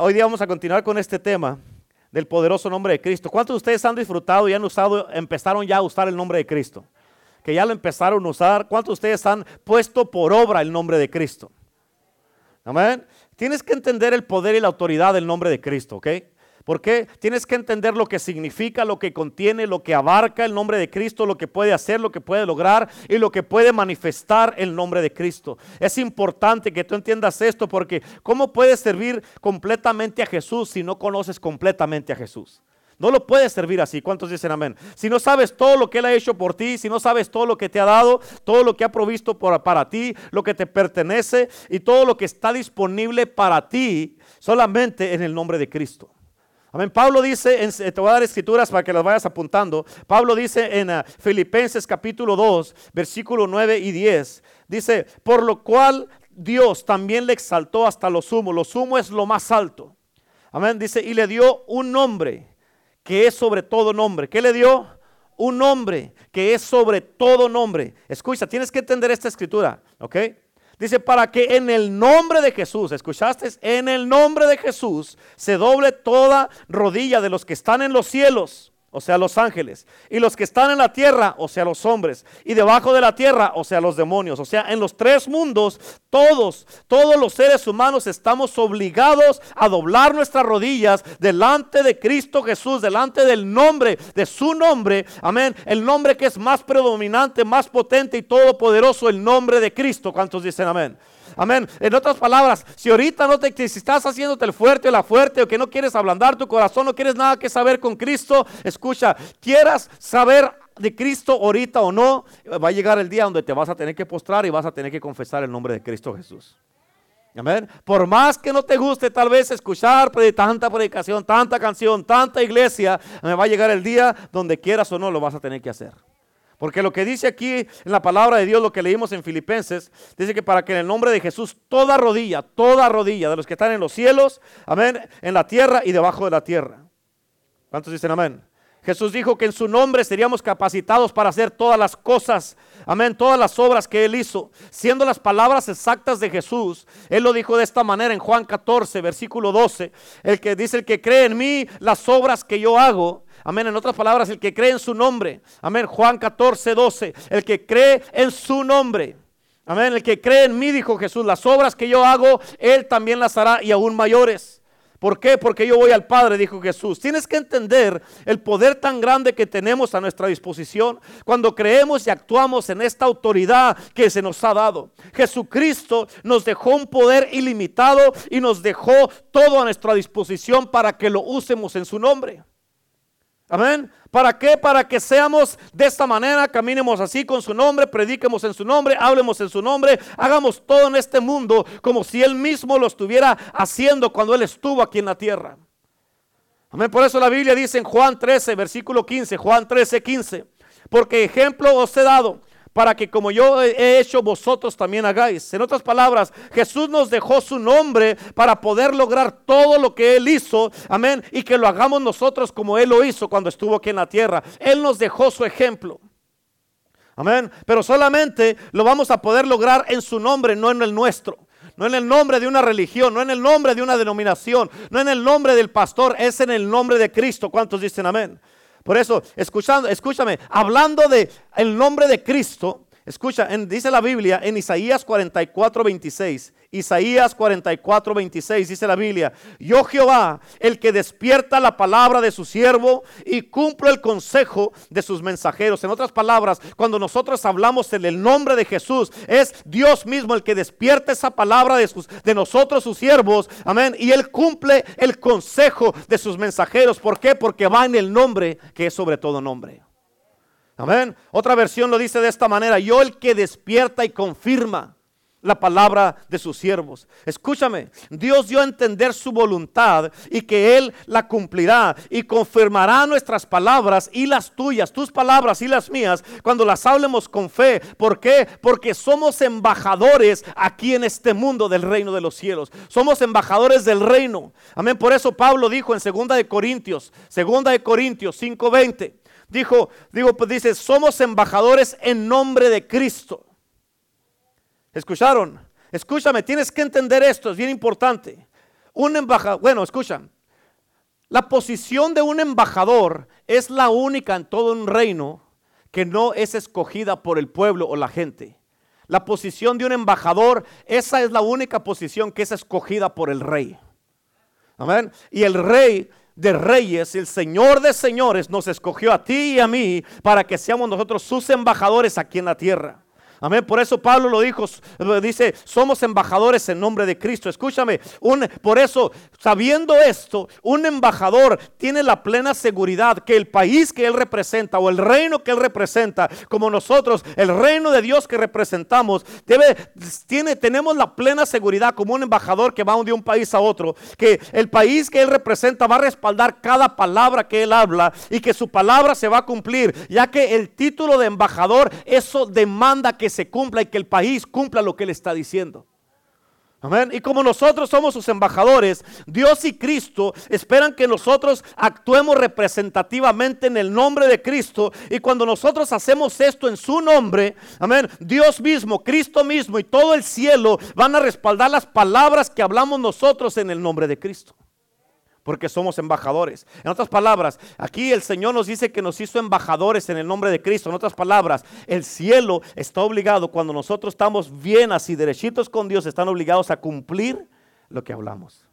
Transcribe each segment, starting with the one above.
Hoy día vamos a continuar con este tema del poderoso nombre de Cristo. ¿Cuántos de ustedes han disfrutado y han usado, empezaron ya a usar el nombre de Cristo? Que ya lo empezaron a usar. ¿Cuántos de ustedes han puesto por obra el nombre de Cristo? Amén. Tienes que entender el poder y la autoridad del nombre de Cristo, ¿ok? Porque tienes que entender lo que significa, lo que contiene, lo que abarca el nombre de Cristo, lo que puede hacer, lo que puede lograr y lo que puede manifestar el nombre de Cristo. Es importante que tú entiendas esto porque ¿cómo puedes servir completamente a Jesús si no conoces completamente a Jesús? No lo puedes servir así. ¿Cuántos dicen amén? Si no sabes todo lo que Él ha hecho por ti, si no sabes todo lo que te ha dado, todo lo que ha provisto para ti, lo que te pertenece y todo lo que está disponible para ti, solamente en el nombre de Cristo. Amén. Pablo dice, en, te voy a dar escrituras para que las vayas apuntando. Pablo dice en uh, Filipenses capítulo 2, versículo 9 y 10. Dice, por lo cual Dios también le exaltó hasta lo sumo. Lo sumo es lo más alto. Amén. Dice, y le dio un nombre que es sobre todo nombre. ¿Qué le dio? Un nombre que es sobre todo nombre. Escucha, tienes que entender esta escritura, ¿ok? Dice, para que en el nombre de Jesús, ¿escuchaste? En el nombre de Jesús se doble toda rodilla de los que están en los cielos o sea, los ángeles, y los que están en la tierra, o sea, los hombres, y debajo de la tierra, o sea, los demonios, o sea, en los tres mundos, todos, todos los seres humanos estamos obligados a doblar nuestras rodillas delante de Cristo Jesús, delante del nombre, de su nombre, amén, el nombre que es más predominante, más potente y todopoderoso, el nombre de Cristo. ¿Cuántos dicen amén? Amén. En otras palabras, si ahorita no te si estás haciéndote el fuerte o la fuerte o que no quieres ablandar tu corazón, no quieres nada que saber con Cristo, escucha, quieras saber de Cristo ahorita o no, va a llegar el día donde te vas a tener que postrar y vas a tener que confesar el nombre de Cristo Jesús. Amén. Por más que no te guste tal vez escuchar tanta predicación, tanta canción, tanta iglesia, me va a llegar el día donde quieras o no lo vas a tener que hacer. Porque lo que dice aquí en la palabra de Dios, lo que leímos en Filipenses, dice que para que en el nombre de Jesús toda rodilla, toda rodilla de los que están en los cielos, amén, en la tierra y debajo de la tierra. ¿Cuántos dicen amén? Jesús dijo que en su nombre seríamos capacitados para hacer todas las cosas, amén, todas las obras que Él hizo. Siendo las palabras exactas de Jesús, Él lo dijo de esta manera en Juan 14, versículo 12, el que dice, el que cree en mí, las obras que yo hago, Amén. En otras palabras, el que cree en su nombre. Amén. Juan 14, 12. El que cree en su nombre. Amén. El que cree en mí, dijo Jesús, las obras que yo hago, Él también las hará y aún mayores. ¿Por qué? Porque yo voy al Padre, dijo Jesús. Tienes que entender el poder tan grande que tenemos a nuestra disposición cuando creemos y actuamos en esta autoridad que se nos ha dado. Jesucristo nos dejó un poder ilimitado y nos dejó todo a nuestra disposición para que lo usemos en su nombre. Amén. ¿Para qué? Para que seamos de esta manera, caminemos así con su nombre, prediquemos en su nombre, hablemos en su nombre, hagamos todo en este mundo como si Él mismo lo estuviera haciendo cuando Él estuvo aquí en la tierra. Amén. Por eso la Biblia dice en Juan 13, versículo 15, Juan 13, 15, porque ejemplo os he dado para que como yo he hecho, vosotros también hagáis. En otras palabras, Jesús nos dejó su nombre para poder lograr todo lo que Él hizo, amén, y que lo hagamos nosotros como Él lo hizo cuando estuvo aquí en la tierra. Él nos dejó su ejemplo. Amén. Pero solamente lo vamos a poder lograr en su nombre, no en el nuestro. No en el nombre de una religión, no en el nombre de una denominación, no en el nombre del pastor, es en el nombre de Cristo. ¿Cuántos dicen amén? Por eso, escuchando, escúchame, hablando de el nombre de Cristo, escucha, dice la Biblia en Isaías 44, 26. Isaías 44, 26 dice la Biblia, yo Jehová, el que despierta la palabra de su siervo y cumple el consejo de sus mensajeros. En otras palabras, cuando nosotros hablamos en el nombre de Jesús, es Dios mismo el que despierta esa palabra de, de nosotros, sus siervos. Amén. Y Él cumple el consejo de sus mensajeros. ¿Por qué? Porque va en el nombre que es sobre todo nombre. Amén. Otra versión lo dice de esta manera, yo el que despierta y confirma la palabra de sus siervos. Escúchame, Dios dio a entender su voluntad y que Él la cumplirá y confirmará nuestras palabras y las tuyas, tus palabras y las mías, cuando las hablemos con fe. ¿Por qué? Porque somos embajadores aquí en este mundo del reino de los cielos. Somos embajadores del reino. Amén. Por eso Pablo dijo en 2 de Corintios, 2 de Corintios 5:20, dijo, digo, pues dice, somos embajadores en nombre de Cristo. ¿Escucharon? Escúchame, tienes que entender esto, es bien importante. un embajador, bueno, escuchan, la posición de un embajador es la única en todo un reino que no es escogida por el pueblo o la gente. La posición de un embajador, esa es la única posición que es escogida por el rey. Amén. Y el rey de reyes, el Señor de señores, nos escogió a ti y a mí para que seamos nosotros sus embajadores aquí en la tierra. Amén. Por eso Pablo lo dijo, dice, somos embajadores en nombre de Cristo. Escúchame, un, por eso, sabiendo esto, un embajador tiene la plena seguridad que el país que él representa o el reino que él representa, como nosotros, el reino de Dios que representamos, tiene, tenemos la plena seguridad como un embajador que va de un país a otro, que el país que él representa va a respaldar cada palabra que él habla y que su palabra se va a cumplir, ya que el título de embajador, eso demanda que se cumpla y que el país cumpla lo que él está diciendo. Amén. Y como nosotros somos sus embajadores, Dios y Cristo esperan que nosotros actuemos representativamente en el nombre de Cristo. Y cuando nosotros hacemos esto en su nombre, amén, Dios mismo, Cristo mismo y todo el cielo van a respaldar las palabras que hablamos nosotros en el nombre de Cristo porque somos embajadores. En otras palabras, aquí el Señor nos dice que nos hizo embajadores en el nombre de Cristo. En otras palabras, el cielo está obligado, cuando nosotros estamos bien así, derechitos con Dios, están obligados a cumplir lo que hablamos.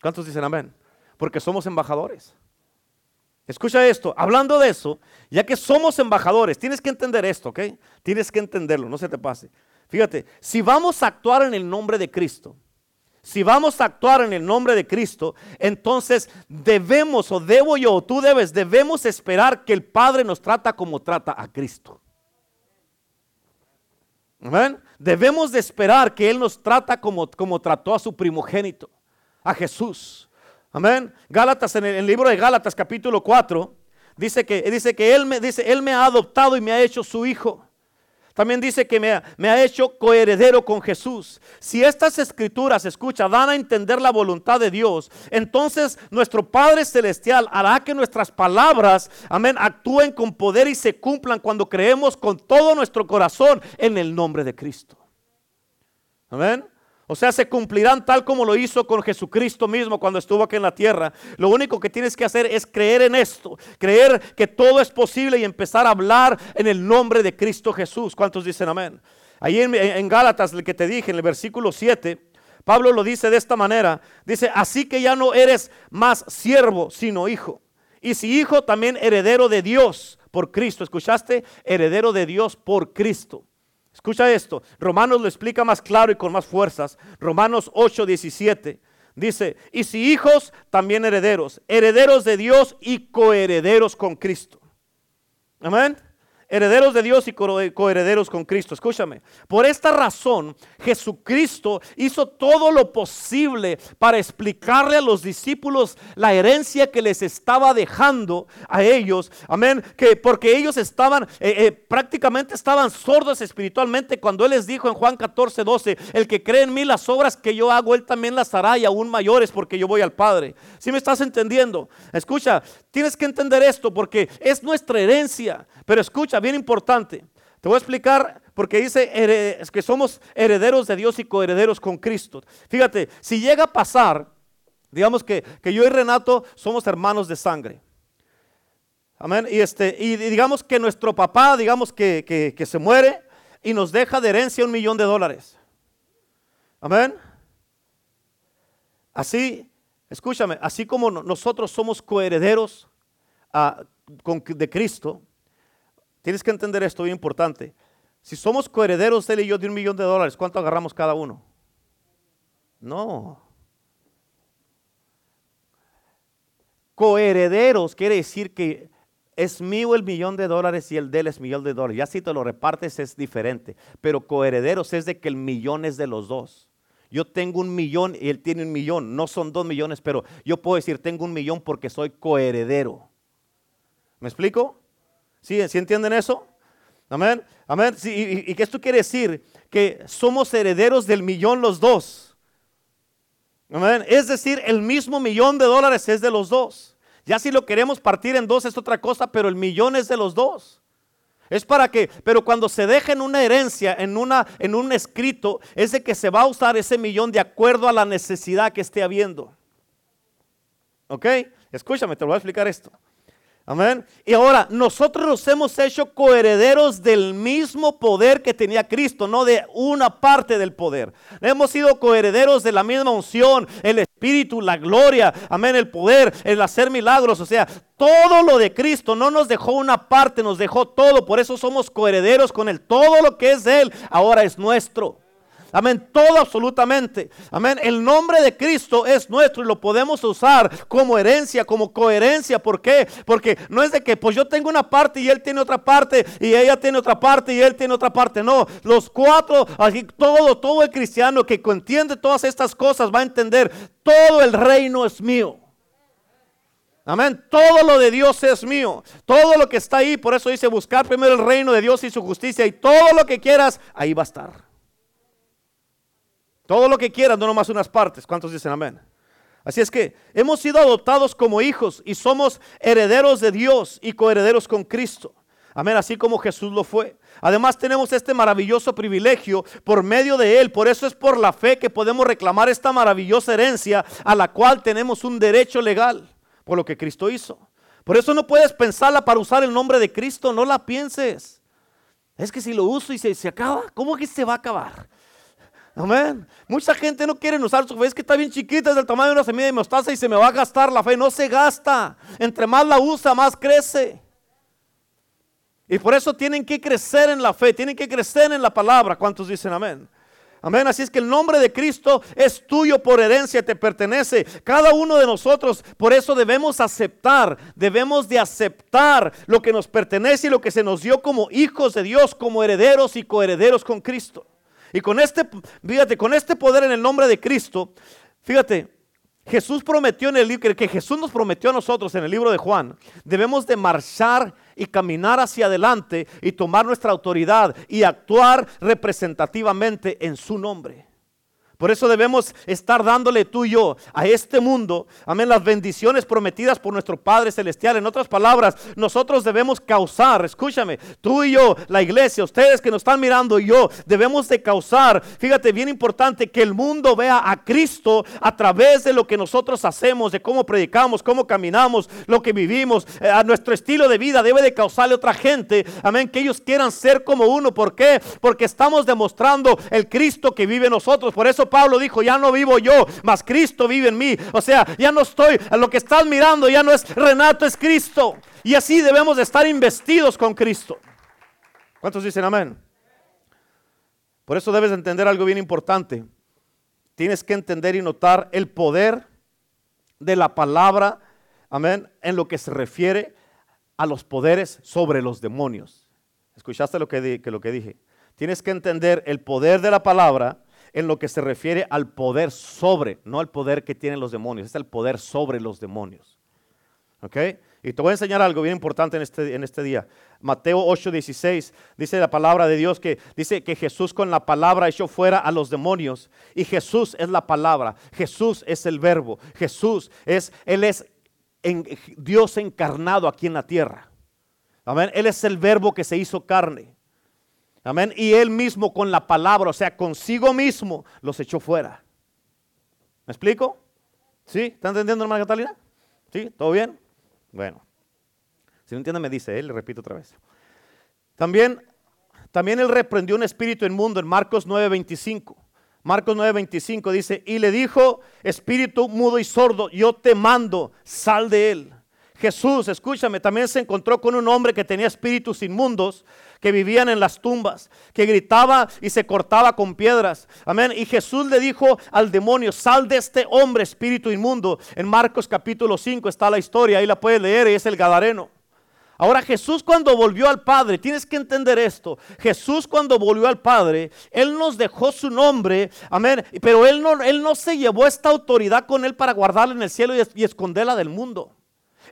¿Cuántos dicen amén? Porque somos embajadores. Escucha esto, hablando de eso, ya que somos embajadores, tienes que entender esto, ¿ok? Tienes que entenderlo, no se te pase. Fíjate, si vamos a actuar en el nombre de Cristo, si vamos a actuar en el nombre de Cristo, entonces debemos, o debo yo, o tú debes, debemos esperar que el Padre nos trata como trata a Cristo. Amén. Debemos de esperar que Él nos trata como, como trató a su primogénito, a Jesús. Amén. Gálatas, en el, libro de Gálatas capítulo 4, dice que, dice que él, me, dice, él me ha adoptado y me ha hecho su hijo. También dice que me ha, hecho coheredero con Jesús. Si estas escrituras, escucha, dan a entender la voluntad de Dios, entonces nuestro Padre Celestial hará que nuestras palabras, amén, actúen con poder y se cumplan cuando creemos con todo nuestro corazón en el nombre de Cristo. Amén. O sea, se cumplirán tal como lo hizo con Jesucristo mismo cuando estuvo aquí en la tierra. Lo único que tienes que hacer es creer en esto, creer que todo es posible y empezar a hablar en el nombre de Cristo Jesús. ¿Cuántos dicen amén? Ahí en, Gálatas, el que te dije, en el versículo 7, Pablo lo dice de esta manera. Dice, así que ya no eres más siervo, sino hijo. Y si hijo, también heredero de Dios por Cristo. ¿Escuchaste? Heredero de Dios por Cristo. Escucha esto, Romanos lo explica más claro y con más fuerzas. Romanos 8, 17 dice, y si hijos, también herederos, herederos de Dios y coherederos con Cristo. Amén herederos de Dios y coherederos con Cristo. Escúchame, por esta razón Jesucristo hizo todo lo posible para explicarle a los discípulos la herencia que les estaba dejando a ellos. Amén, que porque ellos estaban eh, eh, prácticamente estaban sordos espiritualmente cuando Él les dijo en Juan 14, 12, el que cree en mí las obras que yo hago, Él también las hará y aún mayores porque yo voy al Padre. Si me estás entendiendo? Escucha, tienes que entender esto porque es nuestra herencia. Pero escucha, bien importante. Te voy a explicar porque dice que somos herederos de Dios y coherederos con Cristo. Fíjate, si llega a pasar, digamos que, yo y Renato somos hermanos de sangre. Amén. Y, este, y digamos que nuestro papá, digamos que, que se muere y nos deja de herencia un millón de dólares. Amén. Así, escúchame, así como nosotros somos coherederos ah, de Cristo, Tienes que entender esto bien importante. Si somos coherederos, él y yo, de un millón de dólares, ¿cuánto agarramos cada uno? No. Coherederos quiere decir que es mío el millón de dólares y el de él es millón de dólares. Ya si te lo repartes es diferente. Pero coherederos es de que el millón es de los dos. Yo tengo un millón y él tiene un millón. No son dos millones, pero yo puedo decir tengo un millón porque soy coheredero. ¿Me explico? ¿Sí, entienden eso? Amén. Amén. y, y, que esto quiere decir que somos herederos del millón los dos. Amén. Es decir, el mismo millón de dólares es de los dos. Ya si lo queremos partir en dos es otra cosa, pero el millón es de los dos. Es para que, pero cuando se deja en una herencia, en, una, en un escrito, es de que se va a usar ese millón de acuerdo a la necesidad que esté habiendo. ¿Ok? Escúchame, te voy a explicar esto. Amén. Y ahora, nosotros nos hemos hecho coherederos del mismo poder que tenía Cristo, no de una parte del poder. Hemos sido coherederos de la misma unción, el Espíritu, la gloria, amén, el poder, el hacer milagros. O sea, todo lo de Cristo no nos dejó una parte, nos dejó todo. Por eso somos coherederos con Él. Todo lo que es de Él ahora es nuestro. Amén, todo absolutamente. Amén, el nombre de Cristo es nuestro y lo podemos usar como herencia, como coherencia. ¿Por qué? Porque no es de que pues yo tengo una parte y él tiene otra parte y ella tiene otra parte y él tiene otra parte. No, los cuatro, aquí todo, todo el cristiano que entiende todas estas cosas va a entender, todo el reino es mío. Amén. Todo lo de Dios es mío. Todo lo que está ahí, por eso dice buscar primero el reino de Dios y su justicia y todo lo que quieras, ahí va a estar. Todo lo que quieran, no nomás unas partes. ¿Cuántos dicen amén? Así es que hemos sido adoptados como hijos y somos herederos de Dios y coherederos con Cristo. Amén, así como Jesús lo fue. Además tenemos este maravilloso privilegio por medio de Él. Por eso es por la fe que podemos reclamar esta maravillosa herencia a la cual tenemos un derecho legal por lo que Cristo hizo. Por eso no puedes pensarla para usar el nombre de Cristo, no la pienses. Es que si lo uso y se, se acaba, ¿cómo que se va a acabar? Amén. Mucha gente no quiere usar su fe. Es que está bien chiquita, es del tamaño de una semilla de mostaza y se me va a gastar la fe. No se gasta. Entre más la usa, más crece. Y por eso tienen que crecer en la fe, tienen que crecer en la palabra. ¿Cuántos dicen amén? Amén. Así es que el nombre de Cristo es tuyo por herencia, te pertenece. Cada uno de nosotros, por eso debemos aceptar, debemos de aceptar lo que nos pertenece y lo que se nos dio como hijos de Dios, como herederos y coherederos con Cristo. Y con este, fíjate, con este poder en el nombre de Cristo, fíjate, Jesús prometió en el libro, que Jesús nos prometió a nosotros en el libro de Juan, debemos de marchar y caminar hacia adelante y tomar nuestra autoridad y actuar representativamente en su nombre. Por eso debemos estar dándole tú y yo a este mundo, amén, las bendiciones prometidas por nuestro Padre Celestial. En otras palabras, nosotros debemos causar, escúchame, tú y yo, la iglesia, ustedes que nos están mirando yo, debemos de causar, fíjate, bien importante, que el mundo vea a Cristo a través de lo que nosotros hacemos, de cómo predicamos, cómo caminamos, lo que vivimos, eh, a nuestro estilo de vida debe de causarle a otra gente, amén, que ellos quieran ser como uno. ¿Por qué? Porque estamos demostrando el Cristo que vive en nosotros. Por eso Pablo dijo, ya no vivo yo, mas Cristo vive en mí. O sea, ya no estoy, a lo que estás mirando ya no es Renato, es Cristo. Y así debemos de estar investidos con Cristo. ¿Cuántos dicen amén? Por eso debes entender algo bien importante. Tienes que entender y notar el poder de la palabra, amén, en lo que se refiere a los poderes sobre los demonios. ¿Escuchaste lo que lo que dije? Tienes que entender el poder de la palabra en lo que se refiere al poder sobre, no al poder que tienen los demonios, es el poder sobre los demonios. ¿Ok? Y te voy a enseñar algo bien importante en este, en este día. Mateo 8:16 dice la palabra de Dios que dice que Jesús con la palabra echó fuera a los demonios. Y Jesús es la palabra, Jesús es el verbo, Jesús es, Él es Dios encarnado aquí en la tierra. Amén. Él es el verbo que se hizo carne. Amén. Y él mismo con la palabra, o sea, consigo mismo, los echó fuera. ¿Me explico? ¿Sí? ¿Está entendiendo, hermana Catalina? ¿Sí? ¿Todo bien? Bueno. Si no entiende, me dice, él, le repito otra vez. También, también él reprendió un espíritu inmundo en Marcos 9:25. Marcos 9:25 dice, y le dijo, espíritu mudo y sordo, yo te mando, sal de él. Jesús, escúchame, también se encontró con un hombre que tenía espíritus inmundos que vivían en las tumbas, que gritaba y se cortaba con piedras. Amén. Y Jesús le dijo al demonio, sal de este hombre, espíritu inmundo. En Marcos capítulo 5 está la historia, ahí la puedes leer y es el Gadareno. Ahora Jesús cuando volvió al Padre, tienes que entender esto, Jesús cuando volvió al Padre, Él nos dejó su nombre, amén, pero Él no, él no se llevó esta autoridad con Él para guardarla en el cielo y esconderla del mundo.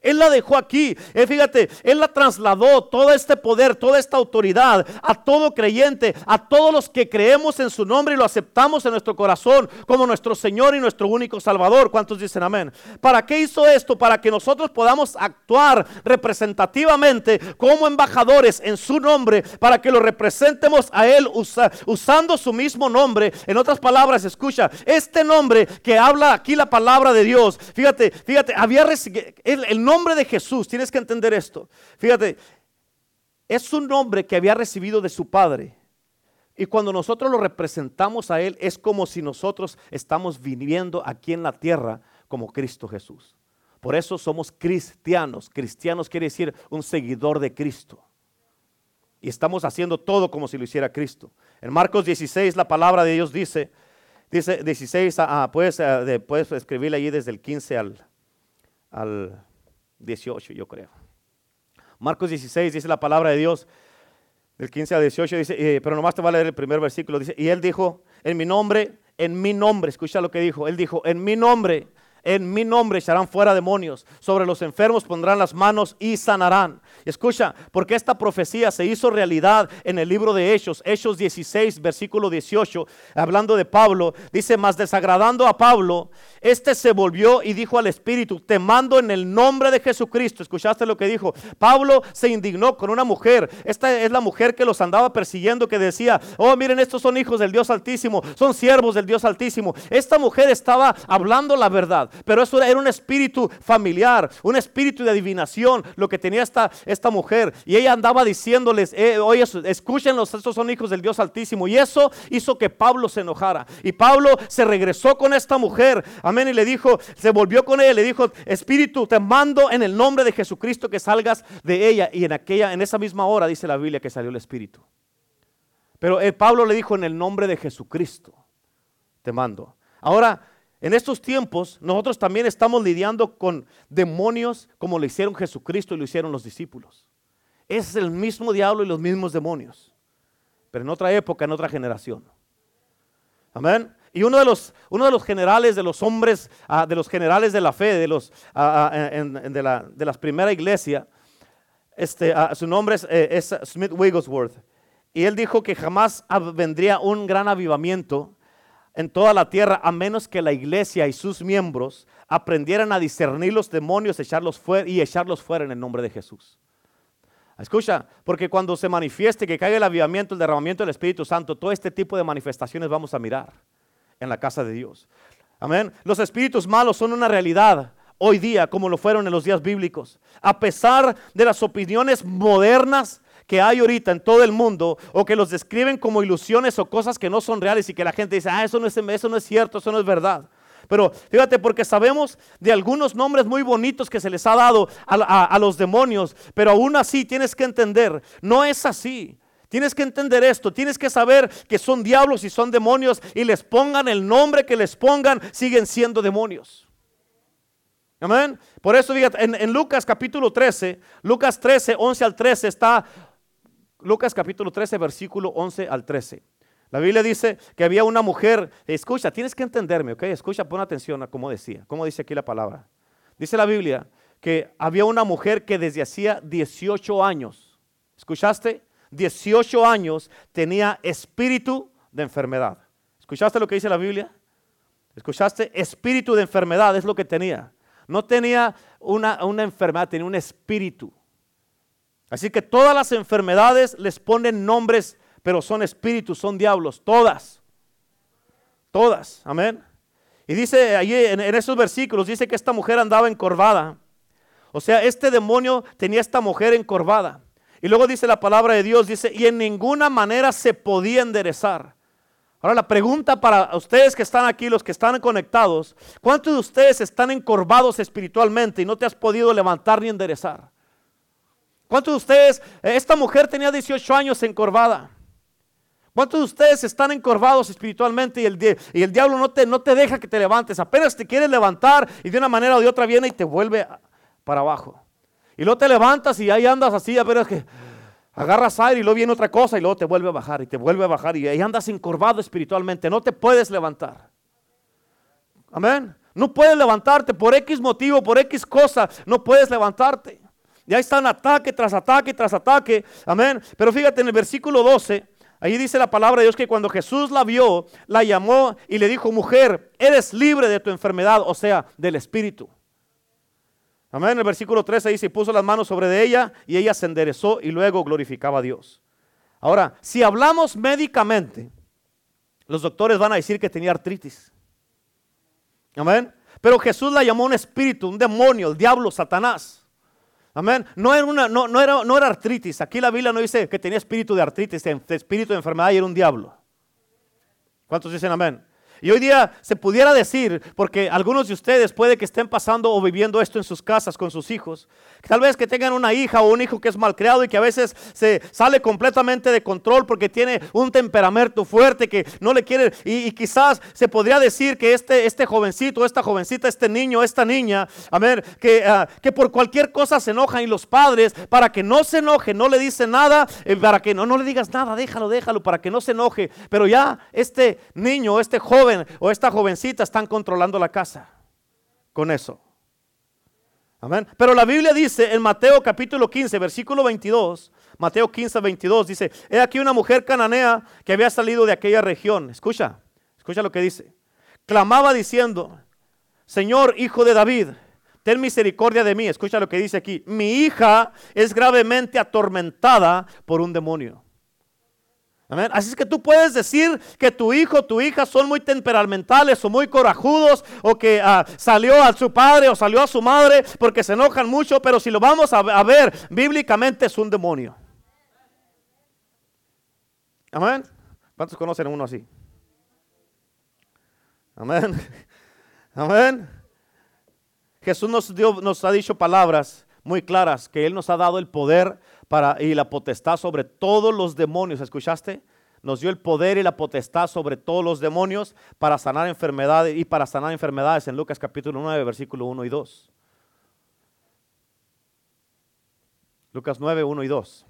Él la dejó aquí. Eh, fíjate, Él la trasladó, todo este poder, toda esta autoridad a todo creyente, a todos los que creemos en su nombre y lo aceptamos en nuestro corazón como nuestro Señor y nuestro único Salvador. ¿Cuántos dicen amén? ¿Para qué hizo esto? Para que nosotros podamos actuar representativamente como embajadores en su nombre, para que lo representemos a Él usando su mismo nombre. En otras palabras, escucha, este nombre que habla aquí la palabra de Dios, fíjate, fíjate, había el, el nombre de Jesús, tienes que entender esto. Fíjate, es un nombre que había recibido de su Padre. Y cuando nosotros lo representamos a Él, es como si nosotros estamos viviendo aquí en la tierra como Cristo Jesús. Por eso somos cristianos. Cristianos quiere decir un seguidor de Cristo. Y estamos haciendo todo como si lo hiciera Cristo. En Marcos 16 la palabra de Dios dice, dice 16, ah, puedes, puedes escribirle allí desde el 15 al, al 18, yo creo. Marcos 16 dice la palabra de Dios, del 15 al 18 dice, eh, pero nomás te va a leer el primer versículo, dice, y él dijo, en mi nombre, en mi nombre, escucha lo que dijo, él dijo, en mi nombre, en mi nombre echarán fuera demonios, sobre los enfermos pondrán las manos y sanarán. Escucha, porque esta profecía se hizo realidad en el libro de Hechos, Hechos 16, versículo 18, hablando de Pablo, dice, más desagradando a Pablo, este se volvió y dijo al Espíritu, te mando en el nombre de Jesucristo. ¿Escuchaste lo que dijo? Pablo se indignó con una mujer. Esta es la mujer que los andaba persiguiendo, que decía, oh, miren, estos son hijos del Dios Altísimo, son siervos del Dios Altísimo. Esta mujer estaba hablando la verdad, pero eso era un espíritu familiar, un espíritu de adivinación, lo que tenía esta esta mujer. Y ella andaba diciéndoles, eh, oye, escúchenlos, estos son hijos del Dios Altísimo. Y eso hizo que Pablo se enojara. Y Pablo se regresó con esta mujer, amén, y le dijo, se volvió con ella, le dijo, Espíritu, te mando en el nombre de Jesucristo que salgas de ella. Y en aquella, en esa misma hora, dice la Biblia, que salió el Espíritu. Pero eh, Pablo le dijo, en el nombre de Jesucristo, te mando. Ahora, en estos tiempos nosotros también estamos lidiando con demonios como lo hicieron Jesucristo y lo hicieron los discípulos. Es el mismo diablo y los mismos demonios, pero en otra época, en otra generación. Amén. Y uno de los, uno de los generales, de los hombres, ah, de los generales de la fe, de, los, ah, ah, de, la, de las primera iglesia, este, su nombre es, eh, es Smith Wigglesworth. Y él dijo que jamás vendría un gran avivamiento en toda la tierra a menos que la iglesia y sus miembros aprendieran a discernir los demonios echarlos fuera, y echarlos fuera en el nombre de Jesús. Escucha, porque cuando se manifieste que caiga el avivamiento, el derramamiento del Espíritu Santo, todo este tipo de manifestaciones vamos a mirar en la casa de Dios. Amén. Los espíritus malos son una realidad hoy día como lo fueron en los días bíblicos. A pesar de las opiniones modernas que hay ahorita en todo el mundo o que los describen como ilusiones o cosas que no son reales y que la gente dice, ah, eso no es, eso no es cierto, eso no es verdad. Pero fíjate, porque sabemos de algunos nombres muy bonitos que se les ha dado a, los demonios, pero aún así tienes que entender, no es así. Tienes que entender esto, tienes que saber que son diablos y son demonios y les pongan el nombre que les pongan, siguen siendo demonios. Amén. Por eso, fíjate, en, en Lucas capítulo 13, Lucas 13, 11 al 13 está Lucas capítulo 13, versículo 11 al 13. La Biblia dice que había una mujer, escucha, tienes que entenderme, ok, escucha, pon atención a cómo decía, cómo dice aquí la palabra. Dice la Biblia que había una mujer que desde hacía 18 años, ¿escuchaste? 18 años tenía espíritu de enfermedad. ¿Escuchaste lo que dice la Biblia? ¿Escuchaste? Espíritu de enfermedad es lo que tenía. No tenía una, una enfermedad, tenía un espíritu. Así que todas las enfermedades les ponen nombres, pero son espíritus, son diablos, todas. Todas, amén. Y dice allí en, esos versículos, dice que esta mujer andaba encorvada. O sea, este demonio tenía esta mujer encorvada. Y luego dice la palabra de Dios, dice, y en ninguna manera se podía enderezar. Ahora la pregunta para ustedes que están aquí, los que están conectados, ¿cuántos de ustedes están encorvados espiritualmente y no te has podido levantar ni enderezar? ¿Cuántos de ustedes, esta mujer tenía 18 años encorvada? ¿Cuántos de ustedes están encorvados espiritualmente y el, diablo no te, no te deja que te levantes? Apenas te quieres levantar y de una manera o de otra viene y te vuelve para abajo. Y luego te levantas y ahí andas así, a ver, es que agarras aire y luego viene otra cosa y luego te vuelve a bajar y te vuelve a bajar y ahí andas encorvado espiritualmente, no te puedes levantar. Amén. No puedes levantarte por X motivo, por X cosa, no puedes levantarte. Ya están ataque tras ataque tras ataque. Amén. Pero fíjate en el versículo 12, ahí dice la palabra de Dios que cuando Jesús la vio, la llamó y le dijo, mujer, eres libre de tu enfermedad, o sea, del espíritu. Amén. El versículo 13 dice, y puso las manos sobre de ella y ella se enderezó y luego glorificaba a Dios. Ahora, si hablamos médicamente, los doctores van a decir que tenía artritis. Amén. Pero Jesús la llamó un espíritu, un demonio, el diablo, Satanás. Amén. No era, una, no, era, no era artritis. Aquí la Biblia no dice que tenía espíritu de artritis, espíritu de enfermedad y era un diablo. ¿Cuántos dicen amén? Y hoy día se pudiera decir, porque algunos de ustedes puede que estén pasando o viviendo esto en sus casas con sus hijos, tal vez que tengan una hija o un hijo que es malcriado y que a veces se sale completamente de control porque tiene un temperamento fuerte que no le quiere, y, quizás se podría decir que este, este jovencito, esta jovencita, este niño, esta niña, a ver, que, ah, que por cualquier cosa se enojan y los padres, para que no se enoje, no le dicen nada, eh, para que no, no le digas nada, déjalo, déjalo, para que no se enoje, pero ya este niño, este joven, o esta jovencita están controlando la casa con eso. Amén. Pero la Biblia dice en Mateo capítulo 15, versículo 22, Mateo 15, 22, dice, he aquí una mujer cananea que había salido de aquella región. Escucha, escucha lo que dice. Clamaba diciendo, Señor, hijo de David, ten misericordia de mí. Escucha lo que dice aquí. Mi hija es gravemente atormentada por un demonio. Así es que tú puedes decir que tu hijo o tu hija son muy temperamentales o muy corajudos o que ah, salió a su padre o salió a su madre porque se enojan mucho, pero si lo vamos a, a ver bíblicamente es un demonio. Amén. ¿Cuántos conocen a uno así? Amén. Amén. Jesús nos, dio, nos ha dicho palabras muy claras que Él nos ha dado el poder y la potestad sobre todos los demonios. ¿Escuchaste? Nos dio el poder y la potestad sobre todos los demonios para sanar enfermedades y para sanar enfermedades en Lucas capítulo 9, versículo 1 y 2. Lucas 9, 1 y 2.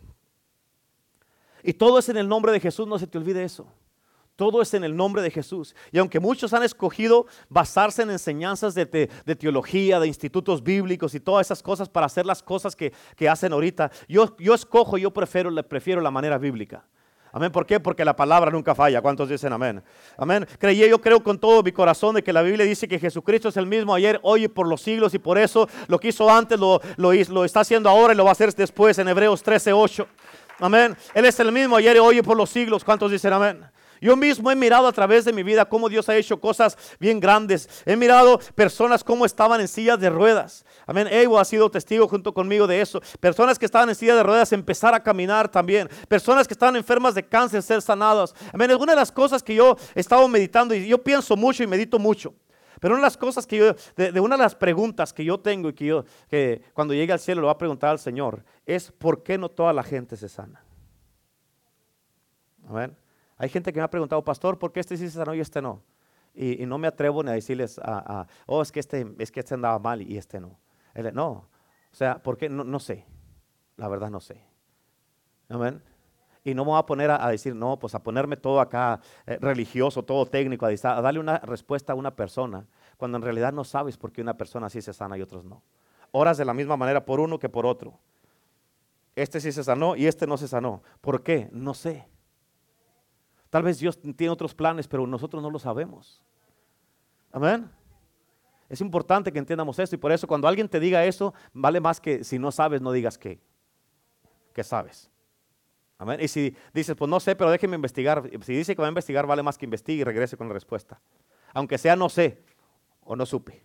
Y todo es en el nombre de Jesús, no se te olvide eso. Todo es en el nombre de Jesús. Y aunque muchos han escogido basarse en enseñanzas de, teología, de institutos bíblicos y todas esas cosas para hacer las cosas que, hacen ahorita, yo, escojo, yo prefiero, prefiero la manera bíblica. Amén. ¿Por qué? Porque la palabra nunca falla. ¿Cuántos dicen amén? Amén. Creí, yo creo con todo mi corazón de que la Biblia dice que Jesucristo es el mismo ayer, hoy y por los siglos y por eso lo que hizo antes lo, lo, lo está haciendo ahora y lo va a hacer después en Hebreos 13, 8. Amén. Él es el mismo ayer, hoy y por los siglos. ¿Cuántos dicen amén? Yo mismo he mirado a través de mi vida cómo Dios ha hecho cosas bien grandes. He mirado personas cómo estaban en sillas de ruedas. Amén. Evo ha sido testigo junto conmigo de eso. Personas que estaban en sillas de ruedas empezar a caminar también. Personas que estaban enfermas de cáncer ser sanadas. Amén. Una de las cosas que yo he estado meditando y yo pienso mucho y medito mucho. Pero una de las cosas que yo, de, una de las preguntas que yo tengo y que yo, que cuando llegue al cielo lo va a preguntar al Señor, es ¿por qué no toda la gente se sana? Amén. Hay gente que me ha preguntado, pastor, ¿por qué este sí se sanó y este no? Y, no me atrevo ni a decirles, oh, es que, este, es que este andaba mal y este no. no, o sea, ¿por qué? No, sé. La verdad no sé. Amén. Y no me voy a poner a, decir, no, pues a ponerme todo acá eh, religioso, todo técnico, a, a, darle una respuesta a una persona, cuando en realidad no sabes por qué una persona sí se sana y otros no. Oras de la misma manera por uno que por otro. Este sí se sanó y este no se sanó. ¿Por qué? No sé. Tal vez Dios tiene otros planes, pero nosotros no lo sabemos. Amén. Es importante que entiendamos esto y por eso cuando alguien te diga eso, vale más que si no sabes, no digas que, que sabes. Amén. Y si dices, pues no sé, pero déjeme investigar. Si dice que va a investigar, vale más que investigue y regrese con la respuesta. Aunque sea no sé o no supe.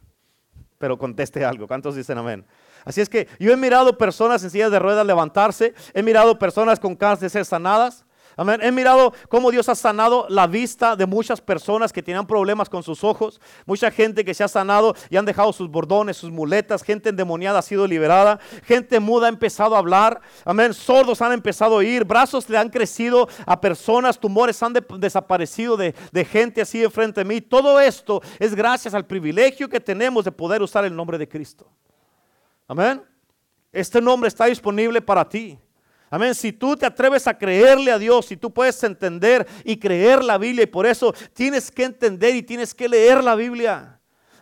Pero conteste algo. ¿Cuántos dicen amén? Así es que yo he mirado personas en sillas de ruedas levantarse. He mirado personas con cáncer ser sanadas. Amén. He mirado cómo Dios ha sanado la vista de muchas personas que tenían problemas con sus ojos. Mucha gente que se ha sanado y han dejado sus bordones, sus muletas. Gente endemoniada ha sido liberada. Gente muda ha empezado a hablar. Amén. Sordos han empezado a oír. Brazos le han crecido a personas. Tumores han desaparecido de, de gente así de frente a mí. Todo esto es gracias al privilegio que tenemos de poder usar el nombre de Cristo. Amén. Este nombre está disponible para ti. Amén. Si tú te atreves a creerle a Dios, si tú puedes entender y creer la Biblia, y por eso tienes que entender y tienes que leer la Biblia.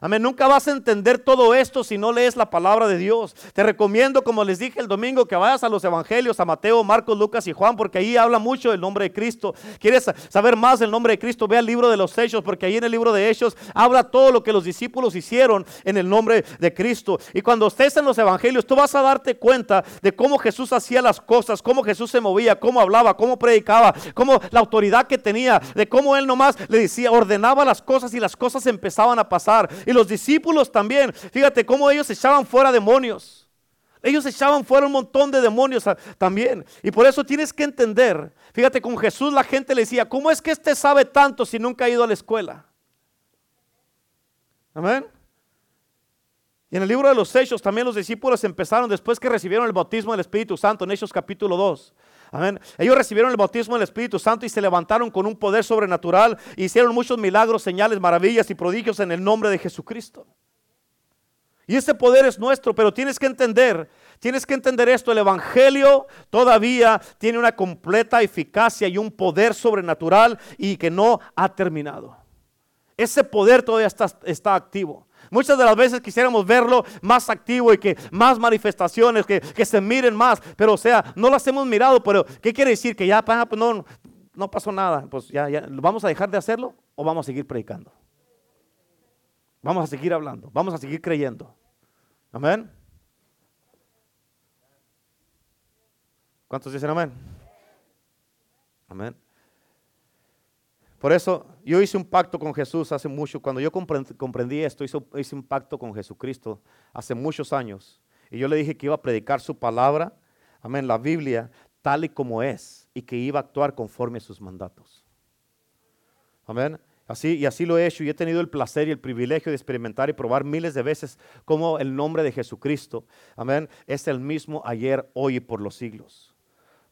Amén. Nunca vas a entender todo esto si no lees la palabra de Dios. Te recomiendo, como les dije el domingo, que vayas a los evangelios, a Mateo, Marcos, Lucas y Juan, porque ahí habla mucho del nombre de Cristo. ¿Quieres saber más del nombre de Cristo? Ve al libro de los Hechos, porque ahí en el libro de Hechos habla todo lo que los discípulos hicieron en el nombre de Cristo. Y cuando estés en los evangelios, tú vas a darte cuenta de cómo Jesús hacía las cosas, cómo Jesús se movía, cómo hablaba, cómo predicaba, cómo la autoridad que tenía, de cómo él nomás le decía, ordenaba las cosas y las cosas empezaban a pasar. Los discípulos también, fíjate cómo ellos echaban fuera demonios. Ellos echaban fuera un montón de demonios también. Y por eso tienes que entender, fíjate, con Jesús la gente le decía, ¿cómo es que este sabe tanto si nunca ha ido a la escuela? Amén. Y en el libro de los Hechos también los discípulos empezaron después que recibieron el bautismo del Espíritu Santo en Hechos capítulo 2. Amén. Ellos recibieron el bautismo del Espíritu Santo y se levantaron con un poder sobrenatural. hicieron muchos milagros, señales, maravillas y prodigios en el nombre de Jesucristo. Y ese poder es nuestro, pero tienes que entender, tienes que entender esto, el Evangelio todavía tiene una completa eficacia y un poder sobrenatural y que no ha terminado. Ese poder todavía está, está activo. Muchas de las veces quisiéramos verlo más activo y que más manifestaciones, que, se miren más, pero o sea, no las hemos mirado, pero ¿qué quiere decir? Que ya no, no pasó nada, pues ya, ya, ¿vamos a dejar de hacerlo o vamos a seguir predicando? Vamos a seguir hablando, vamos a seguir creyendo. Amén. ¿Cuántos dicen amén? Amén. Por eso yo hice un pacto con Jesús hace mucho. Cuando yo comprendí esto, hice, un pacto con Jesucristo hace muchos años. Y yo le dije que iba a predicar su palabra, amén, la Biblia, tal y como es, y que iba a actuar conforme a sus mandatos. Amén. Así, y así lo he hecho y he tenido el placer y el privilegio de experimentar y probar miles de veces cómo el nombre de Jesucristo, amén, es el mismo ayer, hoy y por los siglos.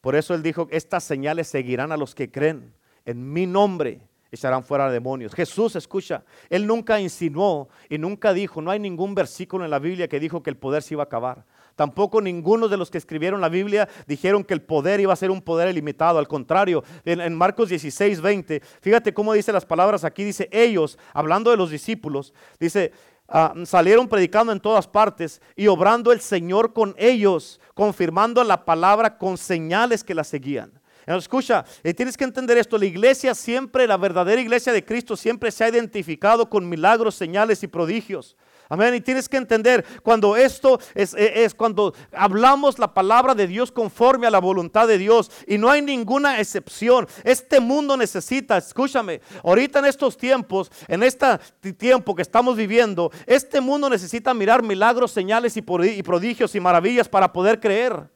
Por eso él dijo, estas señales seguirán a los que creen en mi nombre echarán fuera demonios. Jesús, escucha, él nunca insinuó y nunca dijo, no hay ningún versículo en la Biblia que dijo que el poder se iba a acabar. Tampoco ninguno de los que escribieron la Biblia dijeron que el poder iba a ser un poder ilimitado. Al contrario, en, Marcos 16, 20, fíjate cómo dice las palabras aquí. Dice, ellos, hablando de los discípulos, dice, ah, salieron predicando en todas partes y obrando el Señor con ellos, confirmando la palabra con señales que la seguían. Escucha, eh, tienes que entender esto, la iglesia siempre, la verdadera iglesia de Cristo siempre se ha identificado con milagros, señales y prodigios. Amén. Y tienes que entender cuando esto es, eh, es, cuando hablamos la palabra de Dios conforme a la voluntad de Dios. Y no hay ninguna excepción. Este mundo necesita, escúchame, ahorita en estos tiempos, en este tiempo que estamos viviendo, este mundo necesita mirar milagros, señales y prodigios y maravillas para poder creer.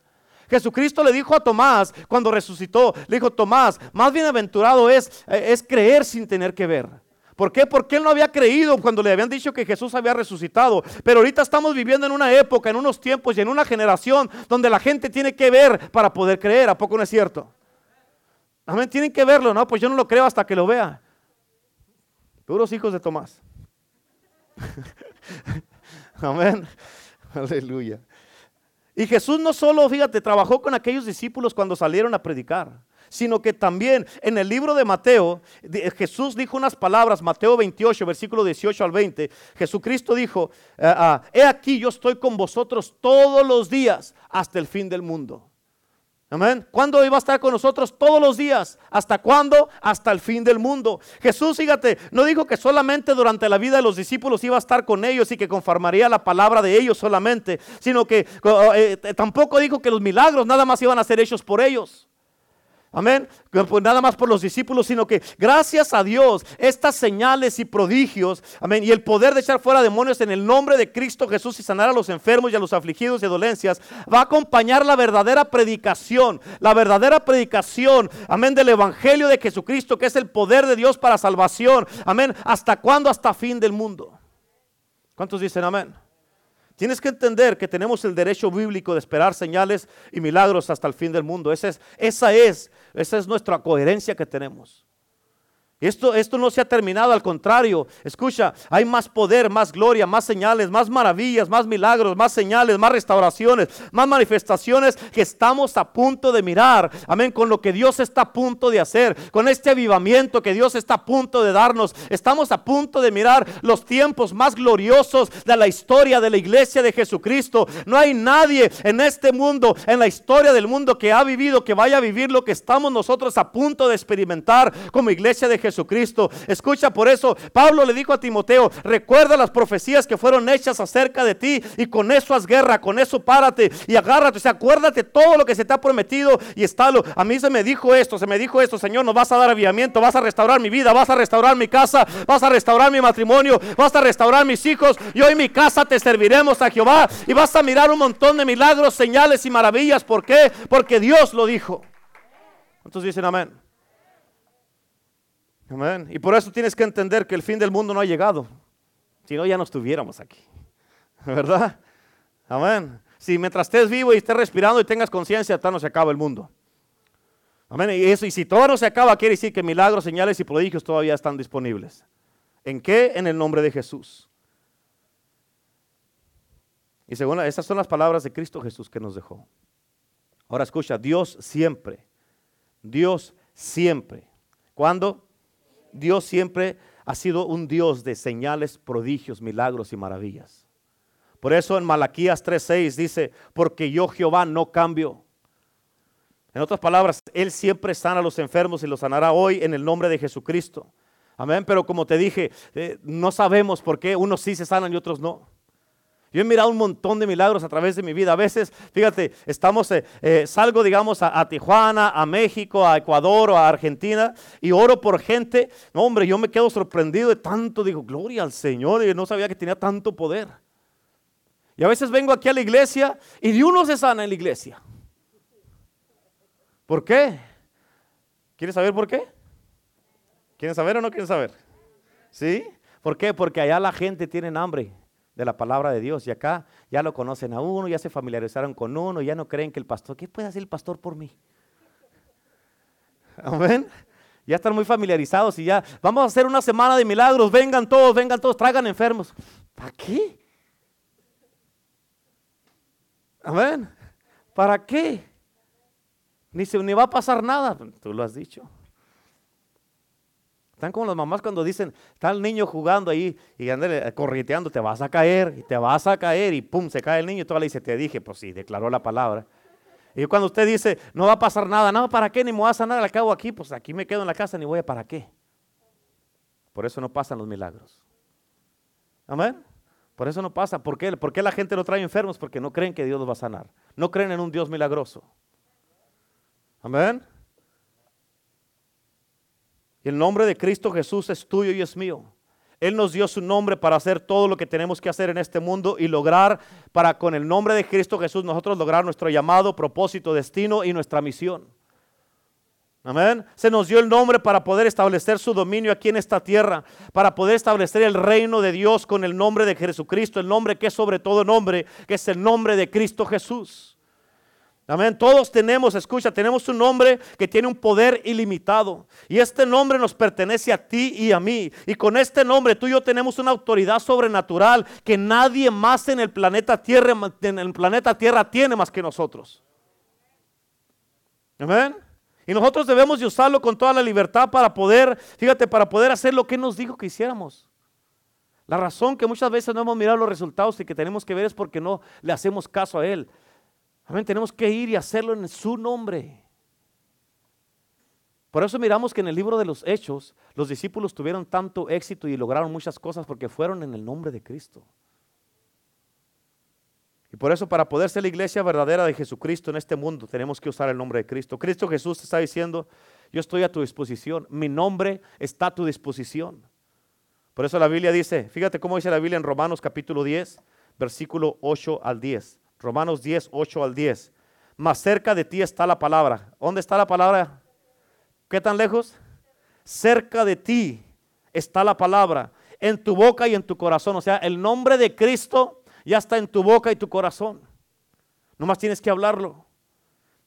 Jesucristo le dijo a Tomás cuando resucitó, le dijo, Tomás, más bienaventurado es, eh, es creer sin tener que ver. ¿Por qué? Porque él no había creído cuando le habían dicho que Jesús había resucitado. Pero ahorita estamos viviendo en una época, en unos tiempos y en una generación donde la gente tiene que ver para poder creer. ¿A poco no es cierto? Amén, tienen que verlo, ¿no? Pues yo no lo creo hasta que lo vea. Puros hijos de Tomás. Amén. Aleluya. Y Jesús no solo, fíjate, trabajó con aquellos discípulos cuando salieron a predicar, sino que también en el libro de Mateo, Jesús dijo unas palabras, Mateo 28, versículo 18 al 20, Jesucristo dijo, eh, ah, he aquí yo estoy con vosotros todos los días hasta el fin del mundo. Amén. ¿Cuándo iba a estar con nosotros? Todos los días. ¿Hasta cuándo? Hasta el fin del mundo. Jesús, fíjate, no dijo que solamente durante la vida de los discípulos iba a estar con ellos y que conformaría la palabra de ellos solamente, sino que eh, tampoco dijo que los milagros nada más iban a ser hechos por ellos. Amén. Pues nada más por los discípulos, sino que gracias a Dios, estas señales y prodigios, amén, y el poder de echar fuera demonios en el nombre de Cristo Jesús y sanar a los enfermos y a los afligidos de dolencias, va a acompañar la verdadera predicación, la verdadera predicación, amén, del Evangelio de Jesucristo, que es el poder de Dios para salvación, amén. ¿Hasta cuándo? Hasta fin del mundo. ¿Cuántos dicen amén? Tienes que entender que tenemos el derecho bíblico de esperar señales y milagros hasta el fin del mundo. Esa es, esa es, esa es nuestra coherencia que tenemos. Esto, esto no se ha terminado, al contrario, escucha, hay más poder, más gloria, más señales, más maravillas, más milagros, más señales, más restauraciones, más manifestaciones que estamos a punto de mirar. Amén, con lo que Dios está a punto de hacer, con este avivamiento que Dios está a punto de darnos. Estamos a punto de mirar los tiempos más gloriosos de la historia de la iglesia de Jesucristo. No hay nadie en este mundo, en la historia del mundo que ha vivido, que vaya a vivir lo que estamos nosotros a punto de experimentar como iglesia de Jesucristo Jesucristo. Escucha, por eso Pablo le dijo a Timoteo, recuerda las profecías que fueron hechas acerca de ti y con eso haz guerra, con eso párate y agárrate, o sea, acuérdate todo lo que se te ha prometido y estálo. A mí se me dijo esto, se me dijo esto, Señor, nos vas a dar avivamiento, vas a restaurar mi vida, vas a restaurar mi casa, vas a restaurar mi matrimonio, vas a restaurar mis hijos. Y mi casa te serviremos a Jehová y vas a mirar un montón de milagros, señales y maravillas. ¿Por qué? Porque Dios lo dijo. Entonces dicen amén? Amén. Y por eso tienes que entender que el fin del mundo no ha llegado. Si no, ya no estuviéramos aquí. ¿Verdad? Amén. Si mientras estés vivo y estés respirando y tengas conciencia, no se acaba el mundo. Amén. Y, eso, y si todo no se acaba, quiere decir que milagros, señales y prodigios todavía están disponibles. ¿En qué? En el nombre de Jesús. Y según esas son las palabras de Cristo Jesús que nos dejó. Ahora escucha, Dios siempre, Dios siempre. ¿Cuándo? Dios siempre ha sido un Dios de señales, prodigios, milagros y maravillas. Por eso en Malaquías 3:6 dice, porque yo Jehová no cambio. En otras palabras, Él siempre sana a los enfermos y los sanará hoy en el nombre de Jesucristo. Amén, pero como te dije, eh, no sabemos por qué unos sí se sanan y otros no. Yo he mirado un montón de milagros a través de mi vida. A veces, fíjate, estamos, eh, eh, salgo, digamos, a, Tijuana, a México, a Ecuador o a Argentina y oro por gente. No, hombre, yo me quedo sorprendido de tanto. Digo, gloria al Señor. Y no sabía que tenía tanto poder. Y a veces vengo aquí a la iglesia y de uno se sana en la iglesia. ¿Por qué? ¿Quieres saber por qué? ¿Quieren saber o no quieren saber? ¿Sí? ¿Por qué? Porque allá la gente tiene hambre de la palabra de Dios. Y acá ya lo conocen a uno, ya se familiarizaron con uno, ya no creen que el pastor, ¿qué puede hacer el pastor por mí? Amén. Ya están muy familiarizados y ya, vamos a hacer una semana de milagros, vengan todos, vengan todos, traigan enfermos. ¿Para qué? Amén. ¿Para qué? Ni, se, ni va a pasar nada, tú lo has dicho. Están como las mamás cuando dicen, está el niño jugando ahí y anda correteando, te vas a caer y te vas a caer y pum, se cae el niño y toda le dice, te dije, pues sí, declaró la palabra. Y cuando usted dice, no va a pasar nada, no, ¿para qué? Ni me voy a sanar al cabo aquí, pues aquí me quedo en la casa, ni voy a para qué. Por eso no pasan los milagros. Amén. Por eso no pasa. ¿Por qué? ¿Por qué la gente lo trae enfermos? Porque no creen que Dios los va a sanar. No creen en un Dios milagroso. Amén. El nombre de Cristo Jesús es tuyo y es mío. Él nos dio su nombre para hacer todo lo que tenemos que hacer en este mundo y lograr, para con el nombre de Cristo Jesús, nosotros lograr nuestro llamado, propósito, destino y nuestra misión. Amén. Se nos dio el nombre para poder establecer su dominio aquí en esta tierra, para poder establecer el reino de Dios con el nombre de Jesucristo, el nombre que es sobre todo nombre, que es el nombre de Cristo Jesús. Amén. Todos tenemos, escucha, tenemos un nombre que tiene un poder ilimitado. Y este nombre nos pertenece a ti y a mí. Y con este nombre tú y yo tenemos una autoridad sobrenatural que nadie más en el planeta Tierra, en el planeta Tierra tiene más que nosotros. Amén. Y nosotros debemos de usarlo con toda la libertad para poder, fíjate, para poder hacer lo que nos dijo que hiciéramos. La razón que muchas veces no hemos mirado los resultados y que tenemos que ver es porque no le hacemos caso a Él. Amén, tenemos que ir y hacerlo en su nombre. Por eso miramos que en el libro de los Hechos los discípulos tuvieron tanto éxito y lograron muchas cosas porque fueron en el nombre de Cristo. Y por eso para poder ser la iglesia verdadera de Jesucristo en este mundo tenemos que usar el nombre de Cristo. Cristo Jesús está diciendo, yo estoy a tu disposición, mi nombre está a tu disposición. Por eso la Biblia dice, fíjate cómo dice la Biblia en Romanos capítulo 10, versículo 8 al 10. Romanos 10, 8 al 10. Más cerca de ti está la palabra. ¿Dónde está la palabra? ¿Qué tan lejos? Cerca de ti está la palabra. En tu boca y en tu corazón. O sea, el nombre de Cristo ya está en tu boca y tu corazón. Nomás tienes que hablarlo.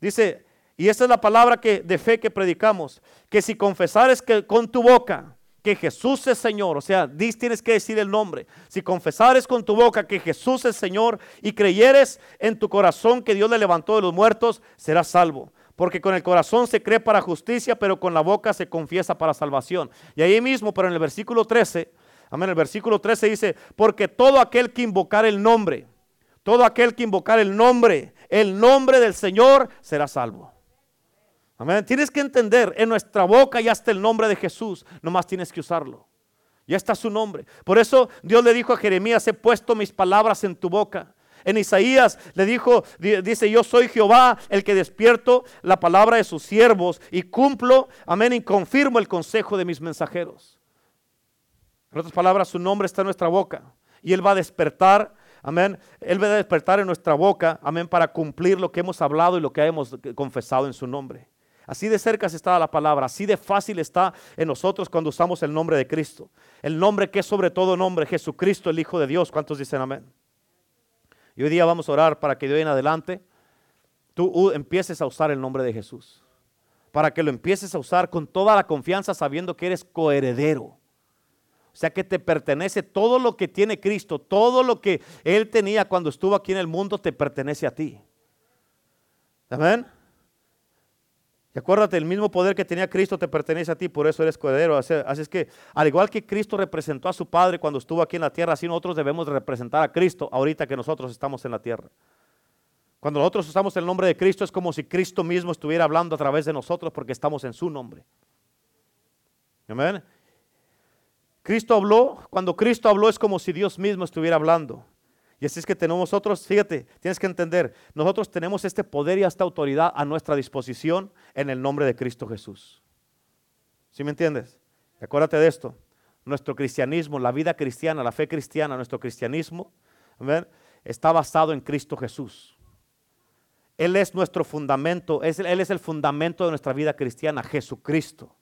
Dice, Y esa es la palabra que, de fe que predicamos. Que si confesares que con tu boca que Jesús es Señor, o sea, tienes que decir el nombre. Si confesares con tu boca que Jesús es Señor y creyeres en tu corazón que Dios le levantó de los muertos, serás salvo. Porque con el corazón se cree para justicia, pero con la boca se confiesa para salvación. Y ahí mismo, pero en el versículo 13, amén, el versículo 13 dice, porque todo aquel que invocar el nombre, todo aquel que invocar el nombre, el nombre del Señor, será salvo. Amén. Tienes que entender, en nuestra boca ya está el nombre de Jesús, nomás tienes que usarlo. Ya está su nombre. Por eso Dios le dijo a Jeremías, he puesto mis palabras en tu boca. En Isaías le dijo, dice, yo soy Jehová el que despierto la palabra de sus siervos y cumplo, amén, y confirmo el consejo de mis mensajeros. En otras palabras, su nombre está en nuestra boca y Él va a despertar, amén, Él va a despertar en nuestra boca, amén, para cumplir lo que hemos hablado y lo que hemos confesado en su nombre. Así de cerca está la palabra, así de fácil está en nosotros cuando usamos el nombre de Cristo. El nombre que es sobre todo nombre, Jesucristo, el Hijo de Dios. ¿Cuántos dicen amén? Y hoy día vamos a orar para que de hoy en adelante tú empieces a usar el nombre de Jesús. Para que lo empieces a usar con toda la confianza sabiendo que eres coheredero. O sea que te pertenece todo lo que tiene Cristo, todo lo que Él tenía cuando estuvo aquí en el mundo te pertenece a ti. Amén. Y acuérdate, el mismo poder que tenía Cristo te pertenece a ti, por eso eres coheredero. Así, es que, al igual que Cristo representó a su Padre cuando estuvo aquí en la tierra, así nosotros debemos representar a Cristo ahorita que nosotros estamos en la tierra. Cuando nosotros usamos el nombre de Cristo es como si Cristo mismo estuviera hablando a través de nosotros porque estamos en su nombre. Amén. Cristo habló, cuando Cristo habló es como si Dios mismo estuviera hablando. Y así es que tenemos nosotros, fíjate, tienes que entender, nosotros tenemos este poder y esta autoridad a nuestra disposición en el nombre de Cristo Jesús. ¿Sí me entiendes? Acuérdate de esto. Nuestro cristianismo, la vida cristiana, la fe cristiana, nuestro cristianismo, está basado en Cristo Jesús. Él es nuestro fundamento, Él es el fundamento de nuestra vida cristiana, Jesucristo.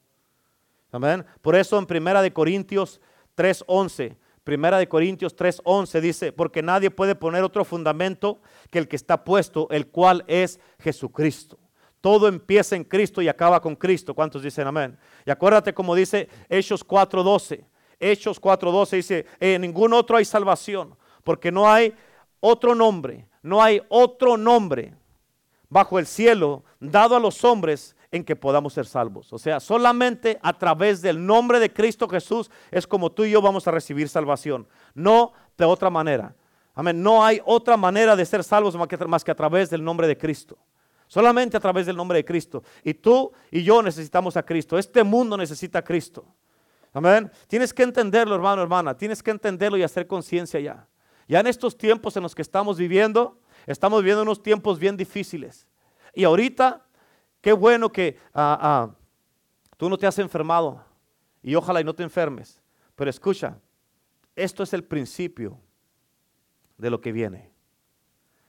Amén. Por eso en Primera de Corintios 3:11 Primera de Corintios 3:11 dice, porque nadie puede poner otro fundamento que el que está puesto, el cual es Jesucristo. Todo empieza en Cristo y acaba con Cristo. ¿Cuántos dicen amén? Y acuérdate como dice Hechos 4:12. Hechos 4:12 dice, en ningún otro hay salvación, porque no hay otro nombre, no hay otro nombre bajo el cielo dado a los hombres en que podamos ser salvos. O sea, solamente a través del nombre de Cristo Jesús es como tú y yo vamos a recibir salvación. No de otra manera. Amén. No hay otra manera de ser salvos más que a través del nombre de Cristo. Solamente a través del nombre de Cristo. Y tú y yo necesitamos a Cristo. Este mundo necesita a Cristo. Amén. Tienes que entenderlo, hermano, hermana. Tienes que entenderlo y hacer conciencia ya. Ya en estos tiempos en los que estamos viviendo, estamos viviendo unos tiempos bien difíciles. Y ahorita Qué bueno que ah, ah, tú no te has enfermado y ojalá y no te enfermes. Pero escucha, esto es el principio de lo que viene.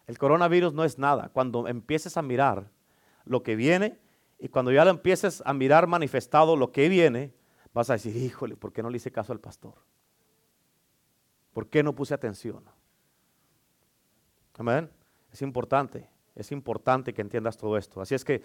El coronavirus no es nada. Cuando empieces a mirar lo que viene y cuando ya lo empieces a mirar manifestado lo que viene, vas a decir, híjole, ¿por qué no le hice caso al pastor? ¿Por qué no puse atención? Amén. Es importante. Es importante que entiendas todo esto. Así es que